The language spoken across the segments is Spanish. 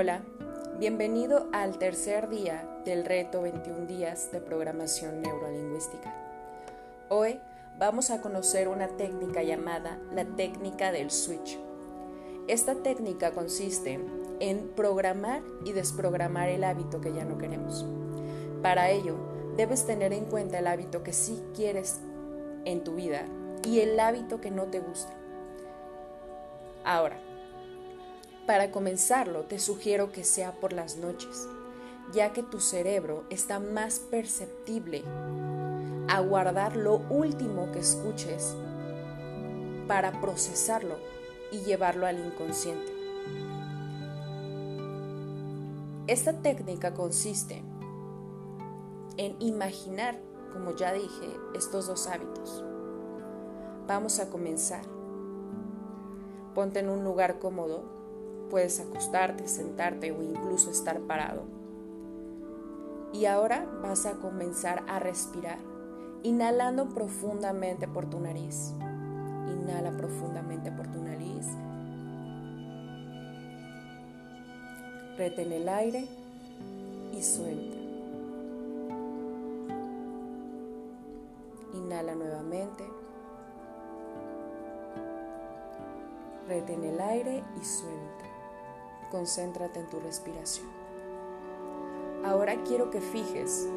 Hola, bienvenido al tercer día del reto 21 días de programación neurolingüística. Hoy vamos a conocer una técnica llamada la técnica del switch. Esta técnica consiste en programar y desprogramar el hábito que ya no queremos. Para ello, debes tener en cuenta el hábito que sí quieres en tu vida y el hábito que no te gusta. Ahora, para comenzarlo, te sugiero que sea por las noches, ya que tu cerebro está más perceptible a guardar lo último que escuches para procesarlo y llevarlo al inconsciente. Esta técnica consiste en imaginar, como ya dije, estos dos hábitos. Vamos a comenzar. Ponte en un lugar cómodo Puedes acostarte, sentarte o incluso estar parado. Y ahora vas a comenzar a respirar, inhalando profundamente por tu nariz. Inhala profundamente por tu nariz. Retén el aire y suelta. Inhala nuevamente. Retén el aire y suelta. Concéntrate en tu respiración. Ahora quiero que fijes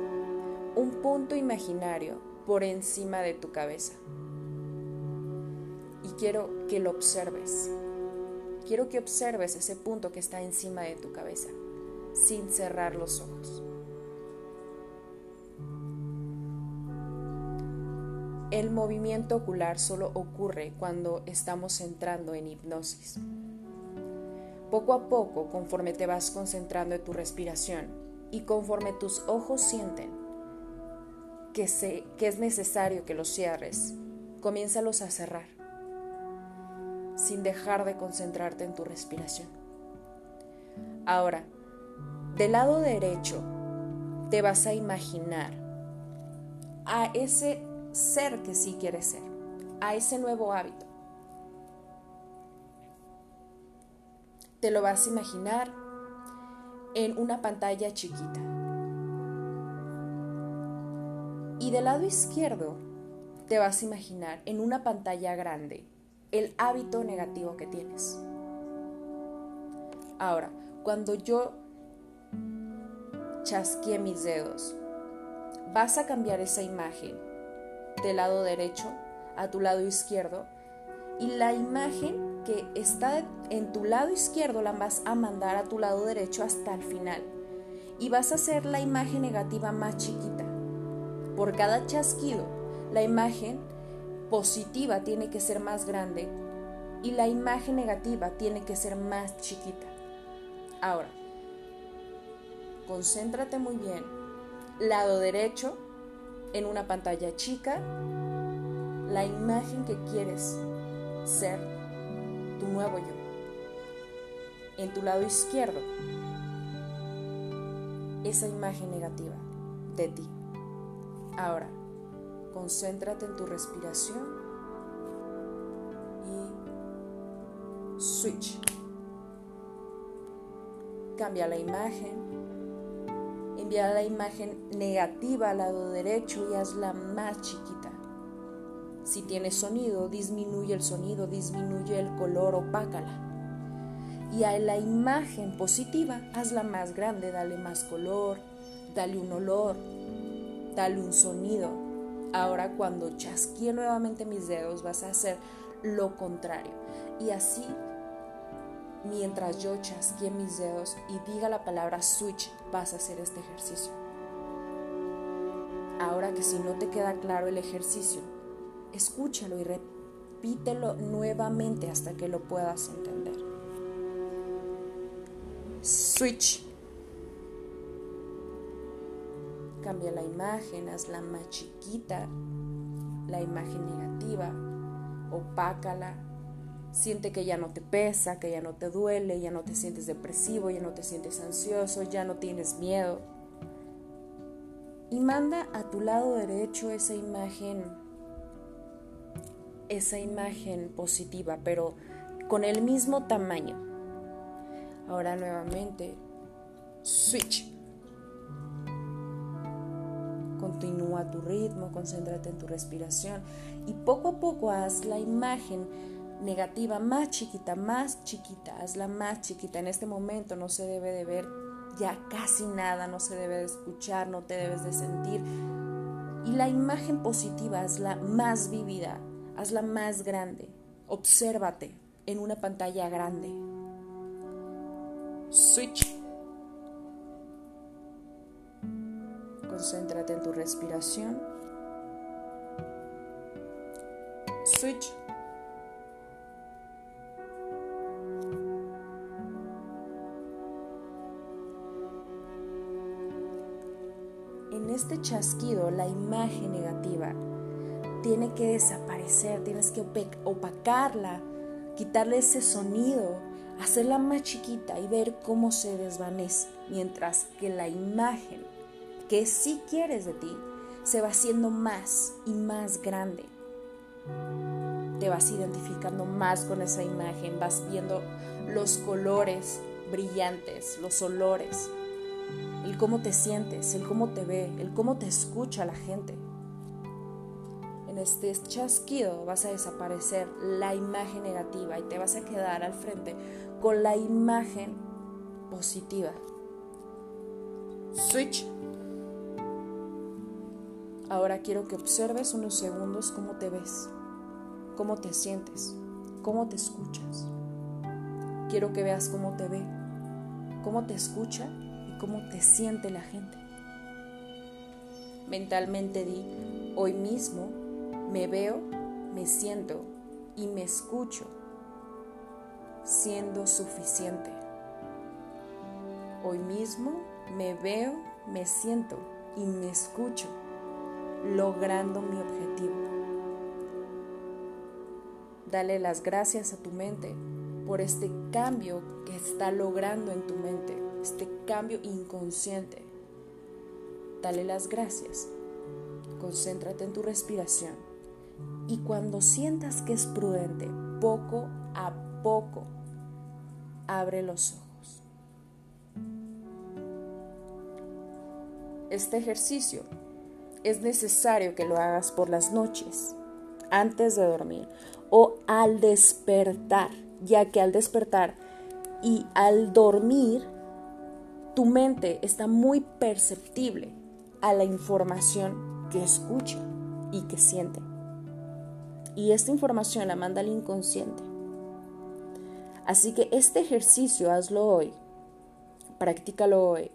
un punto imaginario por encima de tu cabeza. Y quiero que lo observes. Quiero que observes ese punto que está encima de tu cabeza, sin cerrar los ojos. El movimiento ocular solo ocurre cuando estamos entrando en hipnosis. Poco a poco, conforme te vas concentrando en tu respiración y conforme tus ojos sienten que, es necesario que los cierres, comiénzalos a cerrar, sin dejar de concentrarte en tu respiración. Ahora, del lado derecho, te vas a imaginar a ese ser que sí quieres ser, a ese nuevo hábito te lo vas a imaginar en una pantalla chiquita. Y del lado izquierdo te vas a imaginar en una pantalla grande el hábito negativo que tienes. Ahora, cuando yo chasquee mis dedos, vas a cambiar esa imagen del lado derecho a tu lado izquierdo y la imagen que está en tu lado izquierdo la vas a mandar a tu lado derecho hasta el final. Y vas a hacer la imagen negativa más chiquita. Por cada chasquido, la imagen positiva tiene que ser más grande y la imagen negativa tiene que ser más chiquita. Ahora, concéntrate muy bien. Lado derecho, en una pantalla chica, la imagen que quieres ser nuevo yo. En tu lado izquierdo, esa imagen negativa de ti. Ahora, concéntrate en tu respiración y switch. Cambia la imagen. Envía la imagen negativa al lado derecho y hazla más chiquita. Si tiene sonido, disminuye el sonido, disminuye el color, opácala. Y a la imagen positiva, hazla más grande, dale más color, dale un olor, dale un sonido. Ahora cuando chasquee nuevamente mis dedos vas a hacer lo contrario. Y así, mientras yo chasquee mis dedos y diga la palabra switch, vas a hacer este ejercicio. Ahora que si no te queda claro el ejercicio, escúchalo y repítelo nuevamente hasta que lo puedas entender. Switch. Cambia la imagen, hazla más chiquita, la imagen negativa, opácala. Siente que ya no te pesa, que ya no te duele, ya no te sientes depresivo, ya no te sientes ansioso, ya no tienes miedo. Y manda a tu lado derecho esa imagen esa imagen positiva, pero con el mismo tamaño. Ahora nuevamente, switch. Continúa tu ritmo, concéntrate en tu respiración y poco a poco haz la imagen negativa más chiquita, más chiquita, hazla más chiquita. En este momento no se debe de ver ya casi nada, no se debe de escuchar, no te debes de sentir. Y la imagen positiva hazla más vívida, hazla más grande. Obsérvate en una pantalla grande. Switch. Concéntrate en tu respiración. Switch. En este chasquido, la imagen negativa tiene que desaparecer, tienes que opacarla, quitarle ese sonido, hacerla más chiquita y ver cómo se desvanece, mientras que la imagen que sí quieres de ti se va haciendo más y más grande. Te vas identificando más con esa imagen, vas viendo los colores brillantes, los olores, el cómo te sientes, el cómo te ve, el cómo te escucha la gente. En este chasquido vas a desaparecer la imagen negativa y te vas a quedar al frente con la imagen positiva. Switch. Ahora quiero que observes unos segundos cómo te ves, cómo te sientes, cómo te escuchas. Quiero que veas cómo te ve, cómo te escucha y cómo te siente la gente. Mentalmente di, hoy mismo me veo, me siento y me escucho siendo suficiente. Hoy mismo me veo, me siento y me escucho logrando mi objetivo. Dale las gracias a tu mente por este cambio que está logrando en tu mente, este cambio inconsciente. Dale las gracias. Concéntrate en tu respiración. Y cuando sientas que es prudente, poco a poco, abre los ojos. Este ejercicio es necesario que lo hagas por las noches, antes de dormir o al despertar, ya que al despertar y al dormir, tu mente está muy perceptible a la información que escucha y que siente. Y esta información la manda al inconsciente. Así que este ejercicio hazlo hoy, practícalo hoy.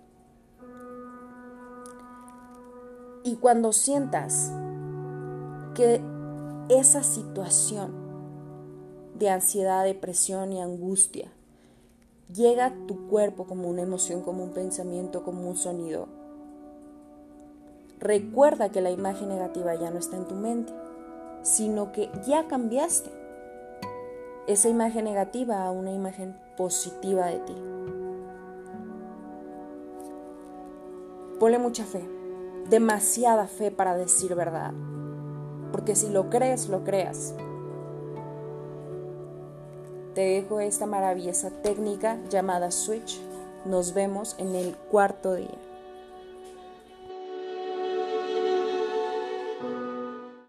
Y cuando sientas que esa situación de ansiedad, depresión y angustia llega a tu cuerpo como una emoción, como un pensamiento, como un sonido, recuerda que la imagen negativa ya no está en tu mente, sino que ya cambiaste esa imagen negativa a una imagen positiva de ti. Ponle mucha fe demasiada fe para decir verdad. Porque si lo crees, lo creas. Te dejo esta maravillosa técnica llamada switch. Nos vemos en el cuarto día.